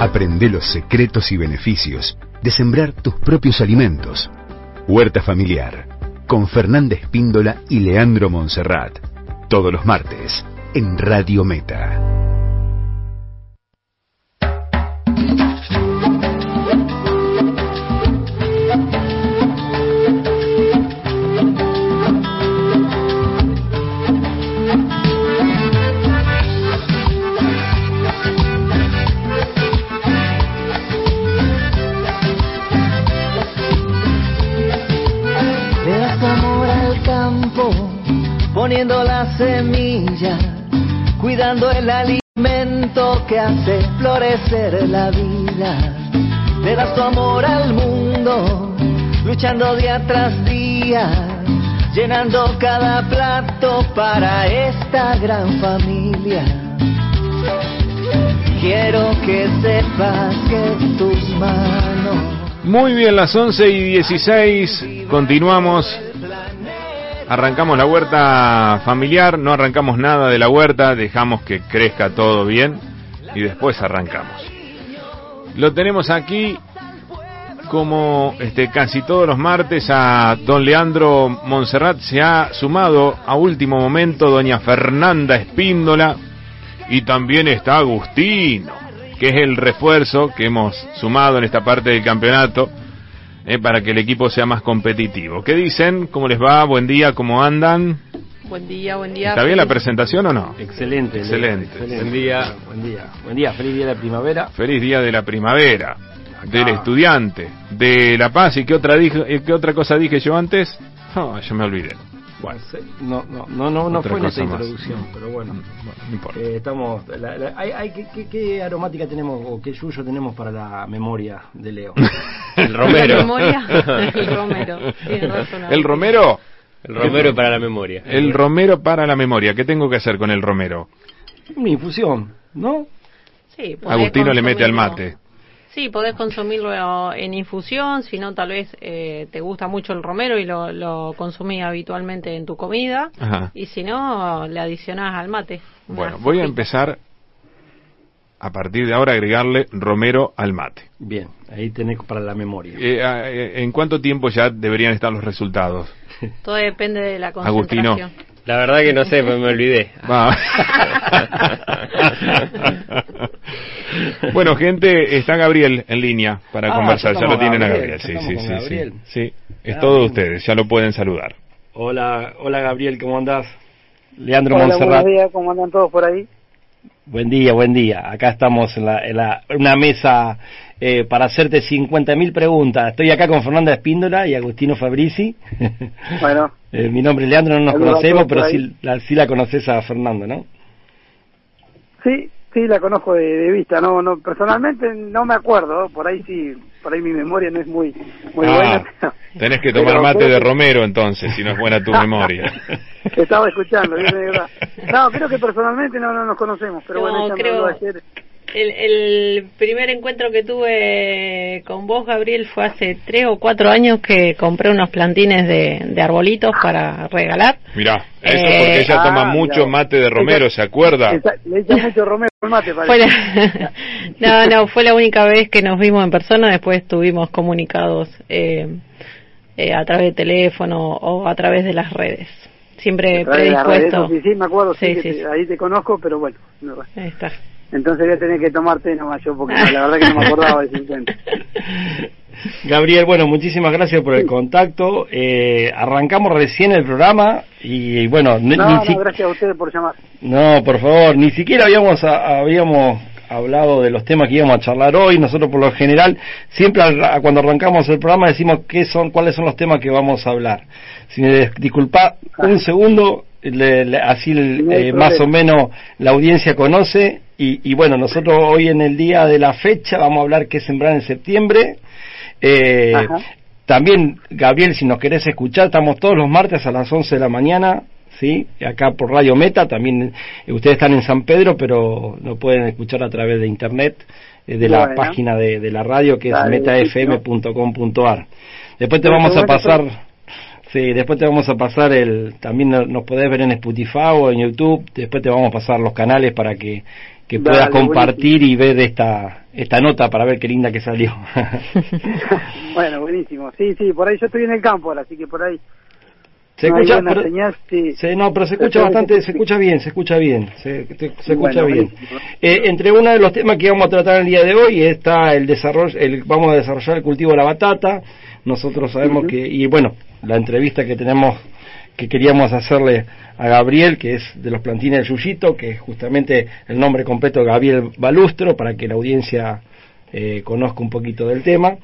Aprende los secretos y beneficios de sembrar tus propios alimentos. Huerta Familiar, con Fernanda Espíndola y Leandro Monserrat. Todos los martes, en Radio Meta. Semilla, cuidando el alimento que hace florecer la vida. Le das tu amor al mundo, luchando día tras día, llenando cada plato para esta gran familia. Quiero que sepas que tus manos. Muy bien, las 11 y 16, continuamos Arrancamos la huerta familiar, no arrancamos nada de la huerta, dejamos que crezca todo bien y después arrancamos. Lo tenemos aquí como este casi todos los martes a don Leandro Monserrat se ha sumado a último momento doña Fernanda Espíndola y también está Agustino, que es el refuerzo que hemos sumado en esta parte del campeonato eh, para que el equipo sea más competitivo. ¿Qué dicen? ¿Cómo les va? Buen día, ¿cómo andan? Buen día, buen día. ¿Está bien la presentación o no? Excelente. Excelente. Buen día, buen día. Buen día, feliz día de la primavera. Feliz día de la primavera. Del estudiante, de La Paz. ¿Y qué otra, dije, qué otra cosa dije yo antes? No, yo me olvidé. No, no, no, no, no fue en esta introducción, pero bueno. No, importa. Eh, estamos, hay, hay, ¿qué, qué, aromática tenemos o qué yuyo tenemos para la memoria de Leo? el romero. el romero. El romero. El romero para la memoria. El romero para la memoria. ¿Qué tengo que hacer con el romero? Una infusión, ¿no? Sí, Agustino le mete al mate. Sí, podés consumirlo en infusión, si no tal vez eh, te gusta mucho el romero y lo, lo consumís habitualmente en tu comida, y si no, le adicionás al mate. Bueno, voy a empezar a partir de ahora a agregarle romero al mate. Bien, ahí tenés para la memoria. Eh, eh, ¿En cuánto tiempo ya deberían estar los resultados? Todo depende de la concentración. Agustino. La verdad que no sé, me olvidé. bueno, gente, está Gabriel en línea para ah, conversar. Ya lo tienen a Gabriel. Sí, sí, sí, sí, sí. Es todo de ustedes, ya lo pueden saludar. Hola, hola Gabriel, ¿cómo andás? Leandro hola, Monserrat. Buenos días, ¿cómo andan todos por ahí? Buen día, buen día. Acá estamos en, la, en la, una mesa eh, para hacerte 50.000 preguntas. Estoy acá con Fernanda Espíndola y Agustino Fabrici. Bueno. eh, mi nombre es Leandro, no nos conocemos, pero sí la, sí la conoces a Fernanda, ¿no? Sí, sí la conozco de, vista, no, no, personalmente no me acuerdo, por ahí sí, por ahí mi memoria no es muy, muy ah, buena. Tenés que tomar mate de Romero entonces, si no es buena tu memoria. Estaba escuchando, bien de verdad. No, creo que personalmente no, no nos conocemos, pero bueno, ella creo... ayer el, el, primer encuentro que tuve con vos, Gabriel, fue hace tres o cuatro años que compré unos plantines de, de arbolitos para regalar. Mirá, eso porque ella toma ah, mucho mate de romero, ¿se acuerda? Le echa mucho romero al mate, parece. no, no, fue la única vez que nos vimos en persona, después estuvimos comunicados eh, eh, a través de teléfono o a través de las redes. Siempre predispuesto. sí, sí, me acuerdo, sí, ahí te conozco, pero bueno. No, ahí está. Entonces voy a tener que tomarte nomás yo, porque la verdad que no me acordaba de ese intento. Gabriel, bueno, muchísimas gracias por el contacto. Eh, arrancamos recién el programa y, bueno... No, no, gracias a ustedes por llamar. No, por favor, ni siquiera habíamos, habíamos hablado de los temas que íbamos a charlar hoy. Nosotros por lo general siempre cuando arrancamos el programa decimos qué son, cuáles son los temas que vamos a hablar. Si me disculpa un segundo, así eh, más o menos la audiencia conoce. Y, bueno, nosotros hoy en el día de la fecha vamos a hablar qué sembrar en septiembre. Eh, también, Gabriel, si nos querés escuchar, estamos todos los martes a las 11 de la mañana, ¿sí? Acá por Radio Meta, también eh, ustedes están en San Pedro, pero lo pueden escuchar a través de internet, de la página de, la radio que es metafm.com.ar. Después te vamos a pasar... Sí, después te vamos a pasar el, también nos podés ver en Spotify o en YouTube, después te vamos a pasar los canales para que que puedas compartir y ver esta esta nota para ver qué linda que salió. bueno, buenísimo. Sí, sí, por ahí yo estoy en el campo ahora, así que por ahí se escucha, pero, no, pero se escucha bastante, se escucha bien, se escucha bien, se, escucha bien. Eh, entre uno de los temas que vamos a tratar el día de hoy está el desarrollo, el, vamos a desarrollar el cultivo de la batata. Nosotros sabemos que, y bueno, la entrevista que tenemos, que queríamos hacerle a Gabriel, que es de los plantines del Yuyito, que es justamente el nombre completo de Gabriel Balustro, para que la audiencia eh, conozca un poquito del tema.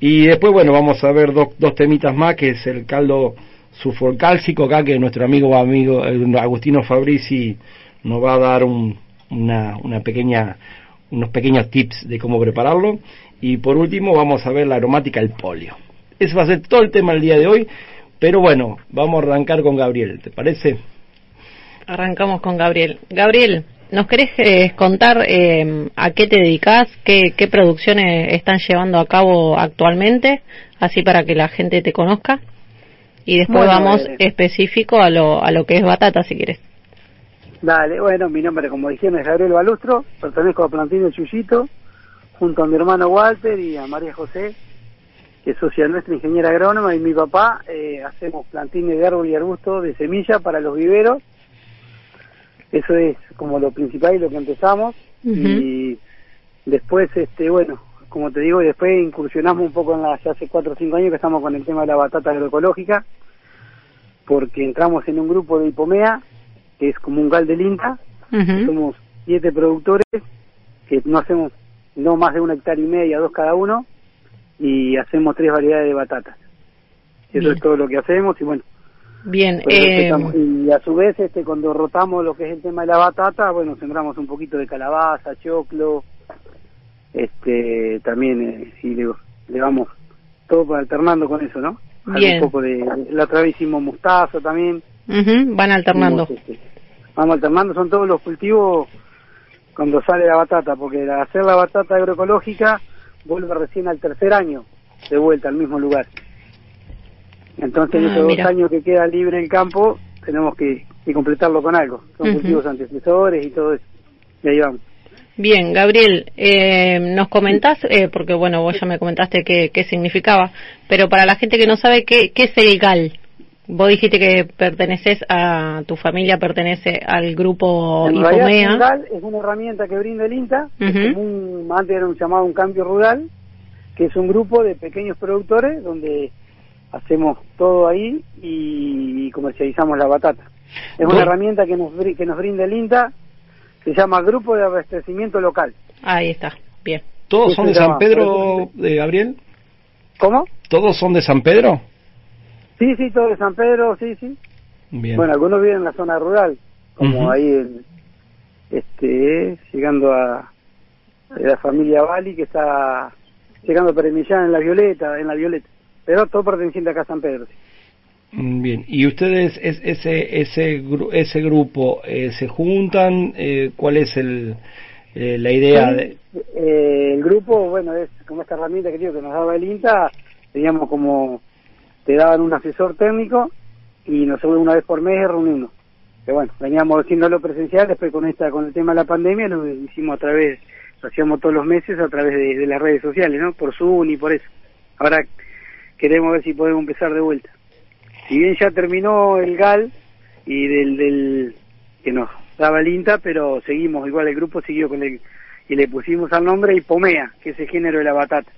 Y después, bueno, vamos a ver dos, dos temitas más, que es el caldo sulfurcálcico acá que nuestro amigo amigo eh, Agustino Fabrici nos va a dar una, una pequeña unos pequeños tips de cómo prepararlo y por último vamos a ver la aromática el polio. Ese va a ser todo el tema del día de hoy, pero bueno, vamos a arrancar con Gabriel, ¿te parece? Arrancamos con Gabriel. Gabriel, ¿nos querés eh, contar eh, a qué te dedicas, qué, qué producciones están llevando a cabo actualmente, así para que la gente te conozca? Y después vamos eh, específico a lo, a lo que es batata, si quieres. Dale, bueno, mi nombre, como dijeron, es Gabriel Balustro, pertenezco a Plantino Chuyito, junto a mi hermano Walter y a María José, que es socia nuestra, ingeniera agrónoma, y mi papá, eh, hacemos plantines de árbol y arbusto de semilla para los viveros. Eso es como lo principal y lo que empezamos. Y después, este bueno, como te digo, y después incursionamos un poco en la, ya hace cuatro o cinco años que estamos con el tema de la batata agroecológica, porque entramos en un grupo de hipomea, que es como un gal del INTA, somos siete productores, que no hacemos no más de una hectárea y media, dos cada uno, y hacemos tres variedades de batatas. Eso es todo lo que hacemos y bueno. Bien. Eh... Y a su vez, este, cuando rotamos lo que es el tema de la batata, bueno, sembramos un poquito de calabaza, choclo, este también eh, sí le, le, vamos todo alternando con eso no Bien. un poco de la otra vez hicimos mostaza también van alternando este, vamos alternando son todos los cultivos cuando sale la batata porque hacer la batata agroecológica vuelve recién al tercer año de vuelta al mismo lugar. Entonces en ah, esos dos años que queda libre el campo tenemos que, completarlo con algo son cultivos antecesores y todo eso. Y ahí vamos. Bien, Gabriel, eh, nos comentás, eh, porque bueno, vos ya me comentaste qué, qué significaba, pero para la gente que no sabe, ¿qué, qué es el GAL? Vos dijiste que perteneces a, tu familia pertenece al grupo en El GAL es una herramienta que brinda el INTA, un, antes era un llamado un cambio rural, que es un grupo de pequeños productores donde hacemos todo ahí y comercializamos la batata. Es una herramienta que nos, que nos brinda el INTA se llama Grupo de Abastecimiento Local. Ahí está, bien. ¿Todos son de San Pedro, de Gabriel? ¿Cómo? ¿Todos son de San Pedro? Sí, sí, todos de San Pedro, sí, sí. Bien. Bueno, algunos viven en la zona rural, como ahí, en, este, llegando a, la familia Bali, que está llegando a Peremillán en la Violeta, en la Violeta. Pero todo perteneciente acá a San Pedro. Sí. Mm, bien, ¿y ustedes ese ese ese grupo eh, se juntan? Eh, ¿Cuál es el eh, la idea? de... el grupo, bueno, es como esta herramienta que digo que nos daba el INTA, teníamos como te daban un asesor técnico y nos una vez por mes reunimos. Que bueno, veníamos haciéndolo presencial, después con esta con el tema de la pandemia lo hicimos a través, lo hacíamos todos los meses a través de, de las redes sociales, ¿no? Por Zoom y por eso. Ahora queremos ver si podemos empezar de vuelta si bien ya terminó el GAL y del, del que nos daba el INTA, pero seguimos, igual el grupo siguió con el, y le pusimos al nombre Hipomea, que es el género de la batata.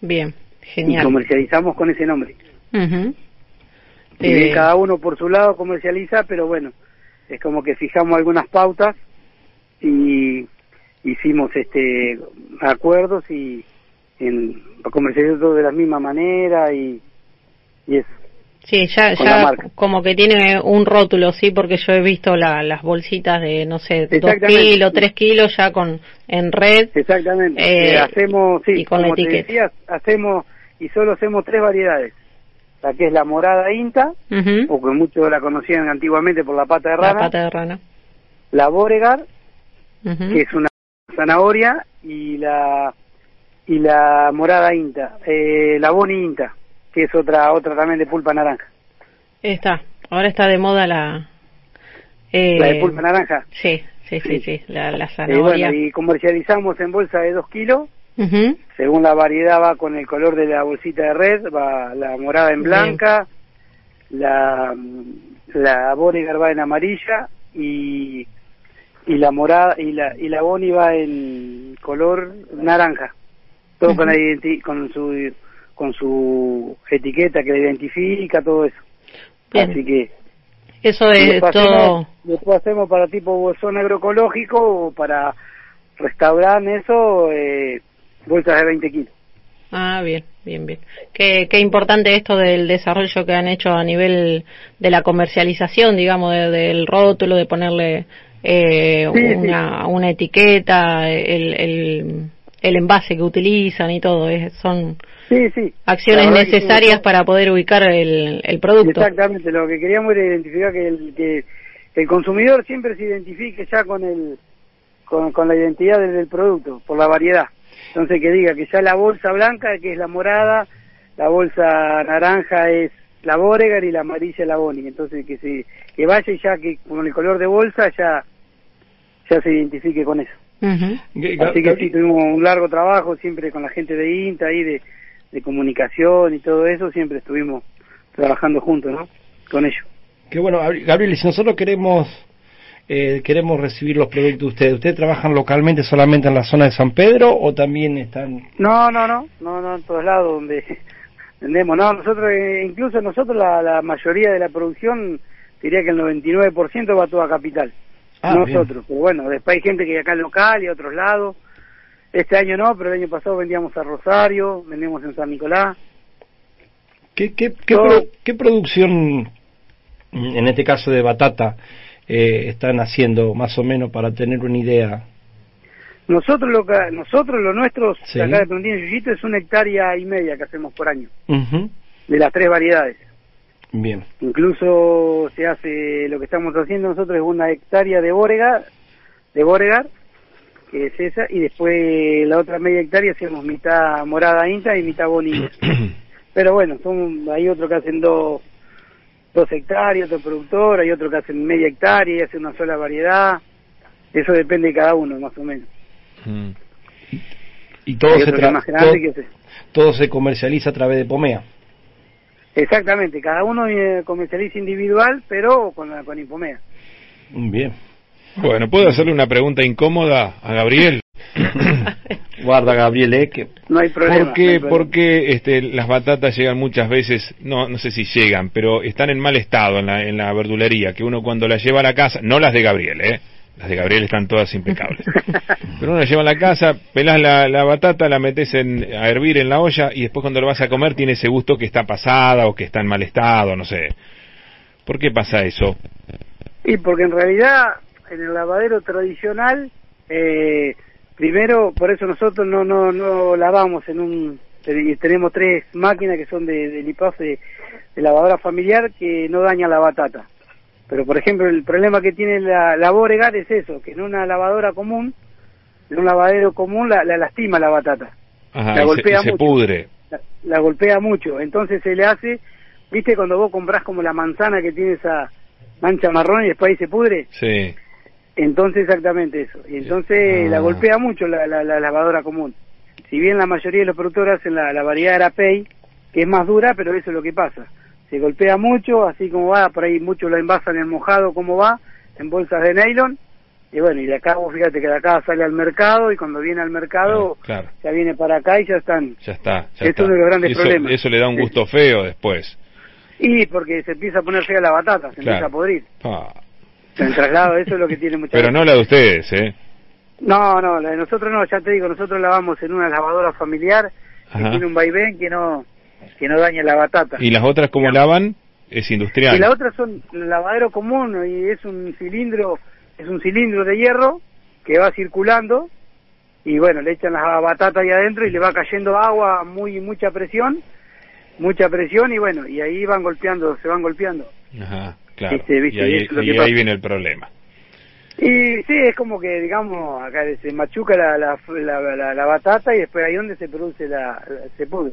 Bien, genial. Y comercializamos con ese nombre. Eh, cada uno por su lado comercializa, pero bueno, es como que fijamos algunas pautas y hicimos este acuerdos y en, comercializar todo de la misma manera y, y eso. Sí, ya, ya como que tiene un rótulo, sí, porque yo he visto la, las bolsitas de, no sé, dos kilos, tres kilos ya con en red. Exactamente. Eh, hacemos, sí, y con como te hacemos, y solo hacemos tres variedades. La que es la morada INTA, porque muchos la conocían antiguamente por la pata de rana. La pata de rana. La Boregar, que es una zanahoria, y la y la morada INTA, eh, la Boni INTA que es otra otra también de pulpa naranja. Está, ahora está de moda la... Eh, ¿La de pulpa naranja? Sí, sí, sí, sí, la, zanahoria. y comercializamos en bolsa de 2 kilos. Según la variedad va con el color de la bolsita de red, va la morada en blanca, la, la Bonigar va en amarilla y, y la morada y la, y la Boni va en color naranja. Todo con, la con su con su etiqueta que la identifica, todo eso. Así que eso es todo. después hacemos para tipo bolsón agroecológico o para restaurar eso, eh, bolsas de 20 kilos. Ah, bien, bien, bien. Qué, qué importante esto del desarrollo que han hecho a nivel de la comercialización, digamos, del rótulo, de ponerle eh, una, una etiqueta, el, el, el envase que utilizan y todo. Es, son Sí, sí. Acciones necesarias para poder ubicar el, el, producto. Exactamente, lo que queríamos era identificar que el, que el consumidor siempre se identifique ya con el con, con la identidad del, producto, por la variedad. Entonces que diga que ya la bolsa blanca, que es la morada, la bolsa naranja es la Boregar y la amarilla la Boni. Entonces que se que vaya y ya que con el color de bolsa ya ya se identifique con eso. Así que sí, tuvimos un largo trabajo siempre con la gente de INTA y de de comunicación y todo eso, siempre estuvimos trabajando juntos, ¿no? Con ellos. Qué bueno, Gabriel, si nosotros queremos eh, queremos recibir los productos de ustedes, ¿ustedes trabajan localmente solamente en la zona de San Pedro o también están...? No, no, no, no, no, en todos lados donde vendemos, no, nosotros, eh, incluso nosotros la, la mayoría de la producción, diría que el 99% va toda capital, ah, nosotros, pero bueno, después hay gente que acá local y a otros lados, este año no, pero el año pasado vendíamos a Rosario, vendíamos en San Nicolás. ¿Qué, qué, qué, producción, en este caso de batata, eh, están haciendo más o menos para tener una idea? Nosotros lo que, nosotros lo nuestro acá de Plantín Yuyito es una hectárea y media que hacemos por año de las tres variedades. Bien. Incluso se hace lo que estamos haciendo nosotros es una hectárea de Boregar, de Boregar que es esa, y después la otra media hectárea hacemos mitad morada inta y mitad bonita. Pero bueno, son, hay otros que hacen dos, dos hectáreas, otro productor, hay otro que hacen media hectárea y hace una sola variedad. Eso depende de cada uno, más o menos. Mm. Y todo se, todo, se comercializa a través de Pomea. Exactamente, cada uno eh, comercializa individual, pero con, con Impomea. Bien. Bueno, ¿puedo hacerle una pregunta incómoda a Gabriel? Guarda, Gabriel, eh, que... No hay problema. ¿Por qué, este, las batatas llegan muchas veces, no, no sé si llegan, pero están en mal estado en la, en la verdulería, que uno cuando las lleva a la casa, no las de Gabriel, ¿eh? Las de Gabriel están todas impecables. Pero uno las lleva a la casa, pelas la, la batata, la metes en, a hervir en la olla y después cuando lo vas a comer tiene ese gusto que está pasada o que está en mal estado, no sé. ¿Por qué pasa eso? Y porque en realidad en el lavadero tradicional, eh, primero, por eso nosotros no, no, no lavamos en un... Tenemos tres máquinas que son de, de de, lavadora familiar, que no dañan la batata. Pero, por ejemplo, el problema que tiene la, la Boregar es eso, que en una lavadora común, en un lavadero común, la, lastima la batata. la golpea se, pudre. La, golpea mucho. Entonces se le hace, viste, cuando vos compras como la manzana que tiene esa mancha marrón y después ahí se pudre. Sí. Entonces, exactamente eso. Y entonces la ah. golpea mucho la, la, lavadora común. Si bien la mayoría de los productores hacen la, la variedad Arapey, que es más dura, pero eso es lo que pasa. Se golpea mucho, así como va, por ahí muchos lo envasan en mojado, como va, en bolsas de nylon. Y bueno, y de acá, vos fíjate que de acá sale al mercado y cuando viene al mercado ya viene para acá y ya están. Ya está. Ya es uno de los grandes eso, problemas. Eso le da un gusto feo después. Y porque se empieza a poner fea la batata, se empieza a podrir. Ah. El traslado, eso es lo que tiene mucha Pero no la de ustedes, ¿eh? No, no, la de nosotros no, ya te digo, nosotros lavamos en una lavadora familiar que tiene un vaivén que no que no daña la batata. ¿Y las otras cómo lavan? Es industrial. Y las otras son lavadero común y es un cilindro, es un cilindro de hierro que va circulando y bueno, le echan la batata ahí adentro y le va cayendo agua, muy mucha presión, mucha presión y bueno, y ahí van golpeando, se van golpeando. Ajá. Claro. y ahí, viene el problema. Y sí, es como que, digamos, acá se machuca la, la, la, batata y después ahí donde se produce la, se pudre.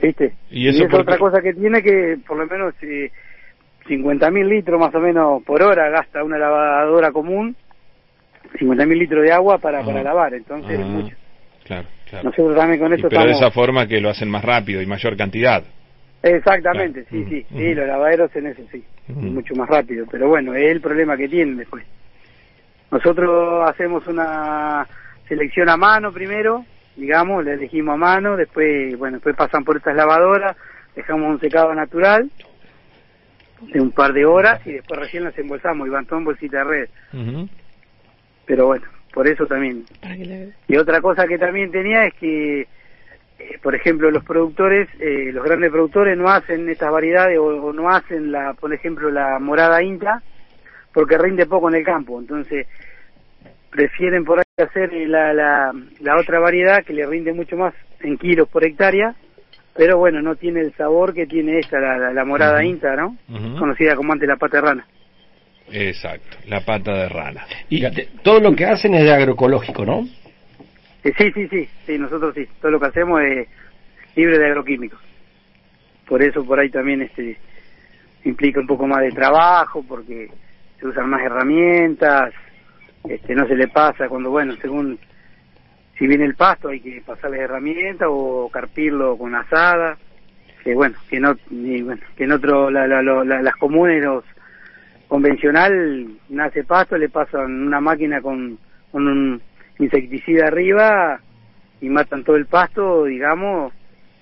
¿Viste? Y eso es otra cosa que tiene que, por lo menos, eh, 50.000 litros más o menos por hora gasta una lavadora común, 50.000 litros de agua para, para ah. lavar, entonces es ah, mucho. Claro, claro. Nosotros también con esto Pero de esa forma que lo hacen más rápido y mayor cantidad. Exactamente, sí, sí, sí, los lavaderos en eso sí, mucho más rápido, pero bueno, es el problema que tienen después. Nosotros hacemos una selección a mano primero, digamos, le elegimos a mano, después, bueno, después pasan por estas lavadoras, dejamos un secado natural de un par de horas y después recién las embolsamos y van todo en bolsita de red. Pero bueno, por eso también. Y otra cosa que también tenía es que, eh, por ejemplo, los productores, eh, los grandes productores no hacen estas variedades o, no hacen, la, por ejemplo, la morada inta porque rinde poco en el campo. Entonces, prefieren por ahí hacer la, la, la otra variedad que le rinde mucho más en kilos por hectárea pero bueno, no tiene el sabor que tiene esta, la, morada inta, ¿no? Conocida como antes la pata de rana. Exacto, la pata de rana. Y todo lo que hacen es de agroecológico, ¿no? Eh, sí, sí, sí, sí, nosotros sí, todo lo que hacemos es libre de agroquímicos. Por eso por ahí también este implica un poco más de trabajo, porque se usan más herramientas, este no se le pasa cuando, bueno, según si viene el pasto hay que pasarle herramientas o carpirlo con asada que bueno que no bueno que en otro la, las comunes los convencional nace pasto le pasan una máquina con, con un insecticida arriba y matan todo el pasto digamos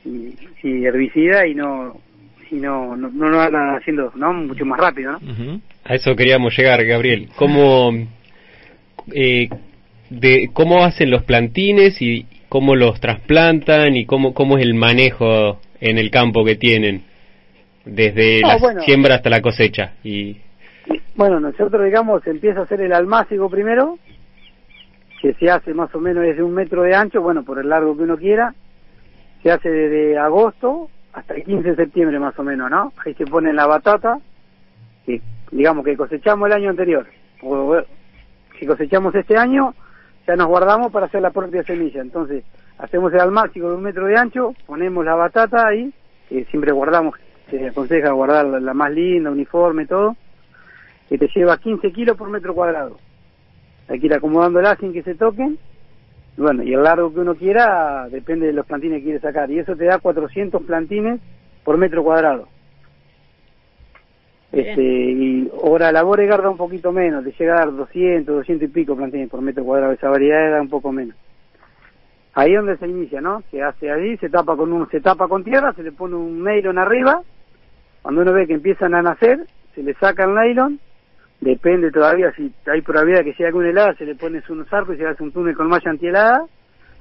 y, herbicida y no y no no no van haciendo no mucho más rápido no a eso queríamos llegar Gabriel. Cómo eh, de cómo hacen los plantines y cómo los trasplantan y cómo, cómo es el manejo en el campo que tienen, desde la siembra hasta la cosecha. y Bueno, nosotros digamos, empieza a hacer el almácigo primero, que se hace más o menos desde un metro de ancho, bueno, por el largo que uno quiera, se hace desde agosto hasta el 15 de septiembre más o menos, ¿no? Ahí se pone la batata, que digamos que cosechamos el año anterior, o, si cosechamos este año, ya nos guardamos para hacer la propia semilla. Entonces, hacemos el máximo de un metro de ancho, ponemos la batata ahí, que siempre guardamos, se aconseja guardar la, más linda, uniforme, todo, que te lleva 15 kilos por metro cuadrado. Hay que ir acomodándola sin que se toquen. Bueno, y el largo que uno quiera depende de los plantines que quiere sacar. Y eso te da 400 plantines por metro cuadrado. Este, y hora labore da un poquito menos, de llegar a 200, 200 y pico plantines por metro cuadrado, esa variedad da un poco menos. Ahí es donde se inicia, ¿no? Se hace ahí, se tapa con un, se tapa con tierra, se le pone un nylon arriba, cuando uno ve que empiezan a nacer, se le saca el nylon, depende todavía si hay probabilidad que sea alguna helada, se le pone unos arcos y se hace un túnel con malla antihelada,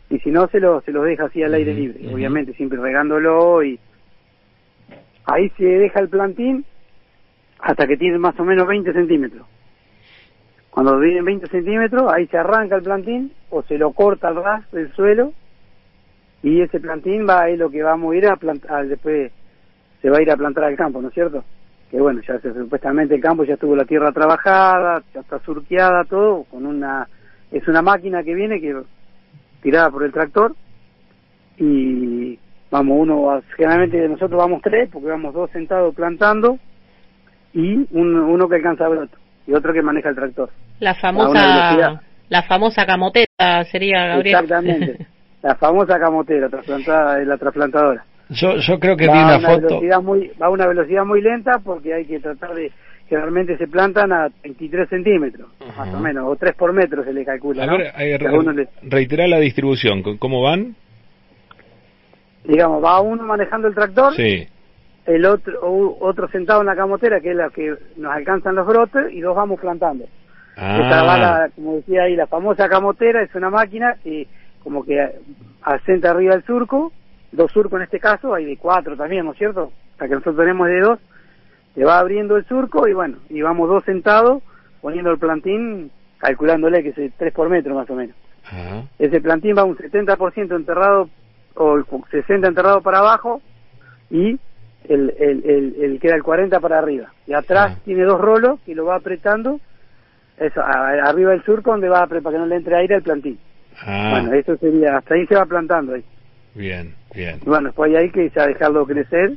y si no se lo, se lo deja así al aire libre, obviamente siempre regándolo y ahí se deja el plantín hasta que tiene más o menos 20 centímetros. Cuando vienen 20 centímetros, ahí se arranca el plantín o se lo corta al ras del suelo y ese plantín va ahí lo que vamos a ir a plantar, después se va a ir a plantar al campo, ¿no es cierto? Que bueno, ya se, supuestamente el campo ya estuvo la tierra trabajada, ya está surqueada todo, con una, es una máquina que viene que tirada por el tractor y vamos uno, generalmente nosotros vamos tres porque vamos dos sentados plantando y uno que alcanza broto y otro que maneja el tractor. La famosa la famosa camotera sería Gabriel. Exactamente. la famosa camotera trasplantada la trasplantadora. Yo yo creo que vi una, foto muy, va a una velocidad muy lenta porque hay que tratar de que realmente se plantan a 23 centímetros, más o menos, o 3 por metro se le calcula. A ver, reiterar la distribución, ¿cómo van? Digamos, va uno manejando el tractor, sí el otro otro sentado en la camotera, que es la que nos alcanzan los brotes, y dos vamos plantando. Ah. como decía ahí, la famosa camotera es una máquina que como que asenta arriba el surco, dos surcos en este caso, hay de cuatro también, ¿no es cierto? Hasta que nosotros tenemos de dos, se va abriendo el surco y bueno, y vamos dos sentados poniendo el plantín, calculándole que es tres por metro más o menos. Ese plantín va un 70% enterrado o el 60 enterrado para abajo y el, el, el, queda el 40 para arriba. Y atrás tiene dos rolos que lo va apretando eso, arriba del surco donde va para que no le entre aire al plantín. Ah. Bueno, eso sería, hasta ahí se va plantando ahí. Bien, bien. bueno, después hay que ya dejarlo crecer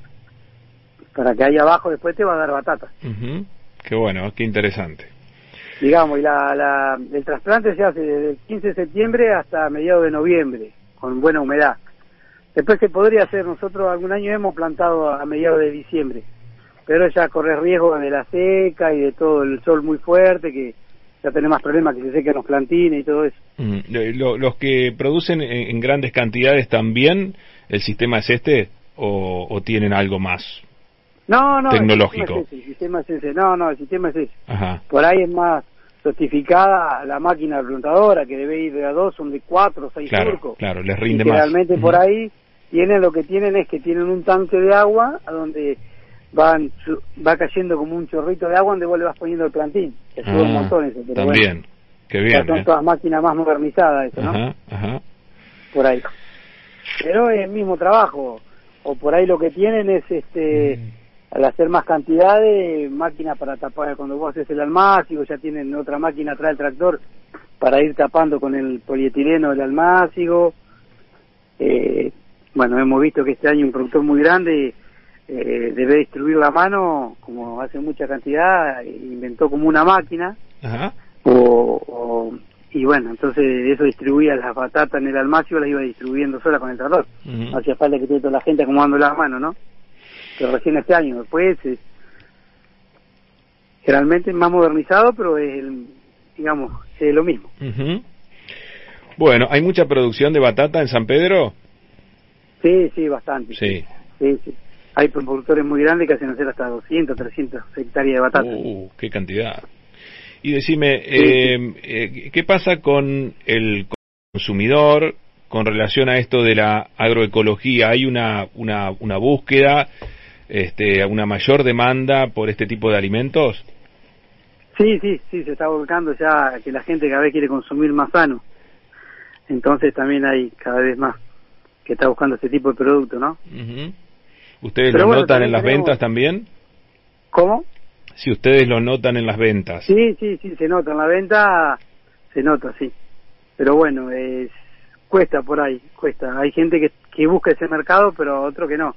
para que ahí abajo después te va a dar batata. Qué bueno, qué interesante. Digamos, y la, la, el trasplante se hace desde el 15 de septiembre hasta mediados de noviembre, con buena humedad. Después se podría hacer, nosotros algún año hemos plantado a mediados de diciembre, pero ya corre riesgo de la seca y de todo el sol muy fuerte, que ya tenemos más problemas que se sequen los plantines y todo eso. Mm, los que producen en, grandes cantidades también, ¿el sistema es este o, tienen algo más? No, no, tecnológico. El sistema es ese, No, no, el sistema es ese. Por ahí es más sostificada la máquina plantadora, que debe ir de a dos, son de cuatro o seis claro, Claro, les rinde más. Realmente por ahí tienen lo que tienen es que tienen un tanque de agua a donde van va cayendo como un chorrito de agua donde vos le vas poniendo el plantín. Que un ah, montón eso. Pero también, qué bien. son ¿eh? todas máquinas más modernizadas eso, ¿no? Ajá, Por ahí. Pero es el mismo trabajo. O por ahí lo que tienen es este... Mm al hacer más cantidades, máquinas para tapar, cuando vos haces el almácigo, ya tienen otra máquina atrás del tractor para ir tapando con el polietileno el almácigo. Eh, bueno, hemos visto que este año un productor muy grande eh, debe distribuir la mano, como hace mucha cantidad, inventó como una máquina. O, y bueno, entonces eso distribuía las batatas en el almácigo, las iba distribuyendo sola con el tractor. No hacía falta que esté toda la gente acomodando la mano, ¿no? que recién este año. Después, eh, generalmente más modernizado, pero es, digamos, es lo mismo. Bueno, ¿hay mucha producción de batata en San Pedro? Sí, sí, bastante. Sí. Sí, sí. Hay productores muy grandes que hacen hacer hasta 200, 300 hectáreas de batata. Uh, qué cantidad. Y decime, eh, eh, ¿qué pasa con el consumidor con relación a esto de la agroecología? ¿Hay una, una, una búsqueda? este, una mayor demanda por este tipo de alimentos? Sí, sí, sí, se está volcando ya que la gente cada vez quiere consumir más sano. Entonces también hay cada vez más que está buscando este tipo de producto, ¿no? ¿Ustedes lo notan en las ventas también? ¿Cómo? Si ustedes lo notan en las ventas. Sí, sí, sí, se nota. En la venta se nota, sí. Pero bueno, es, cuesta por ahí, cuesta. Hay gente que, busca ese mercado, pero otro que no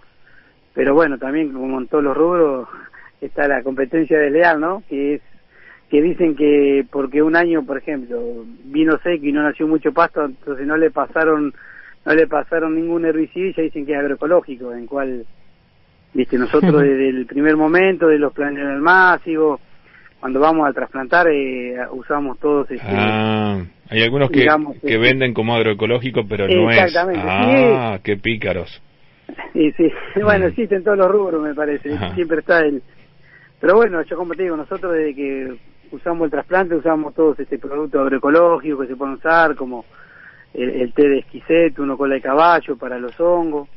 pero bueno, también como en todos los rubros está la competencia desleal, ¿no? Que es que dicen que porque un año, por ejemplo, vino seco y no nació mucho pasto, entonces no le pasaron no le pasaron ningún herbicida y ya dicen que es agroecológico, en cual viste nosotros desde el primer momento de los planes del máximo cuando vamos a trasplantar eh, usamos todos este, ah, hay algunos que, que este, venden como agroecológico pero no es. Ah qué pícaros. Sí, sí. Bueno, existen todos los rubros, me parece. Siempre está el... Pero bueno, yo como te digo, nosotros desde que usamos el trasplante usamos todos este producto agroecológico que se pueden usar, como el, té de esquiseto, uno cola de caballo para los hongos.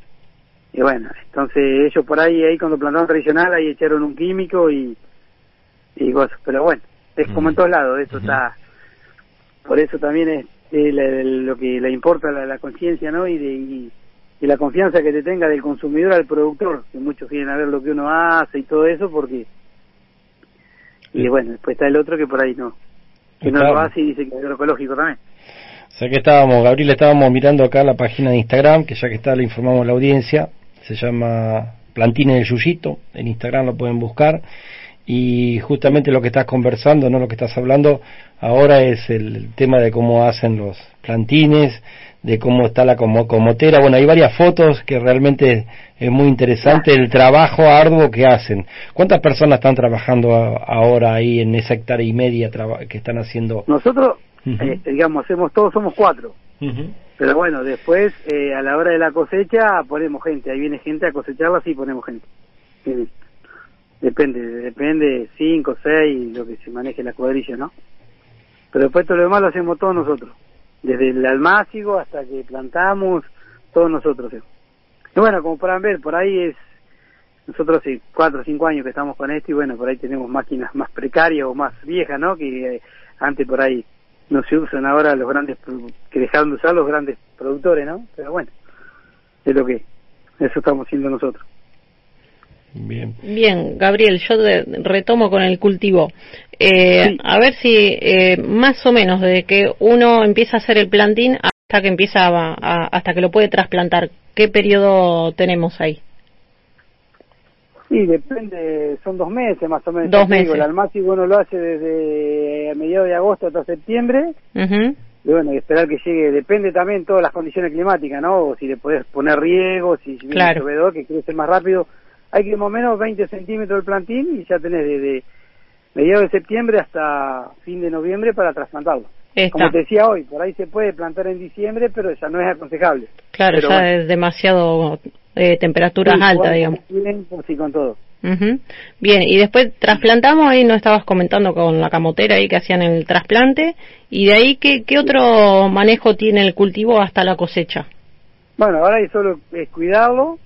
Y bueno, entonces ellos por ahí, ahí cuando plantaron tradicional, ahí echaron un químico y, y cosas. Pero bueno, es como en todos lados, eso está... Por eso también es, lo que le importa la, la conciencia, ¿no? Y, de, y y la confianza que te tenga del consumidor al productor, que muchos quieren a ver lo que uno hace y todo eso, porque... Y bueno, después está el otro que por ahí no, que no lo hace y dice que es agroecológico también. O sea que estábamos, Gabriel, estábamos mirando acá la página de Instagram, que ya que está le informamos a la audiencia, se llama Plantines del Yuyito, en Instagram lo pueden buscar, y justamente lo que estás conversando, no lo que estás hablando ahora es el tema de cómo hacen los plantines, de cómo está la comotera. Bueno, hay varias fotos que realmente es muy interesante el trabajo arduo que hacen. ¿Cuántas personas están trabajando ahora ahí en esa hectárea y media que están haciendo? Nosotros, eh, digamos, hacemos todos, somos cuatro. Pero bueno, después, eh, a la hora de la cosecha, ponemos gente. Ahí viene gente a cosecharla, sí ponemos gente. Depende, depende, cinco, seis, lo que se maneje la cuadrilla, ¿no? Pero después todo lo demás lo hacemos todos nosotros desde el almácigo hasta que plantamos, todos nosotros. Y bueno, como podrán ver, por ahí es, nosotros hace cuatro o cinco años que estamos con esto y bueno, por ahí tenemos máquinas más precarias o más viejas, ¿no? Que eh, antes por ahí no se usan ahora los grandes, que dejaron de usar los grandes productores, ¿no? Pero bueno, es lo que, eso estamos haciendo nosotros. Bien. Bien, Gabriel, yo retomo con el cultivo. Eh, A ver si eh, más o menos de que uno empieza a hacer el plantín hasta que empieza a, hasta que lo puede trasplantar, ¿qué periodo tenemos ahí? Sí, depende, son dos meses más o menos. Dos meses. el almácigo uno lo hace desde mediados de agosto hasta septiembre. Y bueno, y esperar que llegue, depende también todas las condiciones climáticas, ¿no? O si le podés poner riego, si, viene llovedor, que crece más rápido. Hay que más o menos 20 centímetros del plantín y ya tenés desde mediados de septiembre hasta fin de noviembre para trasplantarlo. Como te decía hoy, por ahí se puede plantar en diciembre, pero ya no es aconsejable. Claro, ya es demasiado eh, temperaturas altas, digamos. Sí, con todo. Bien, y después trasplantamos, ahí no estabas comentando con la camotera ahí que hacían el trasplante, y de ahí, ¿qué, qué otro manejo tiene el cultivo hasta la cosecha? Bueno, ahora hay solo es cuidarlo,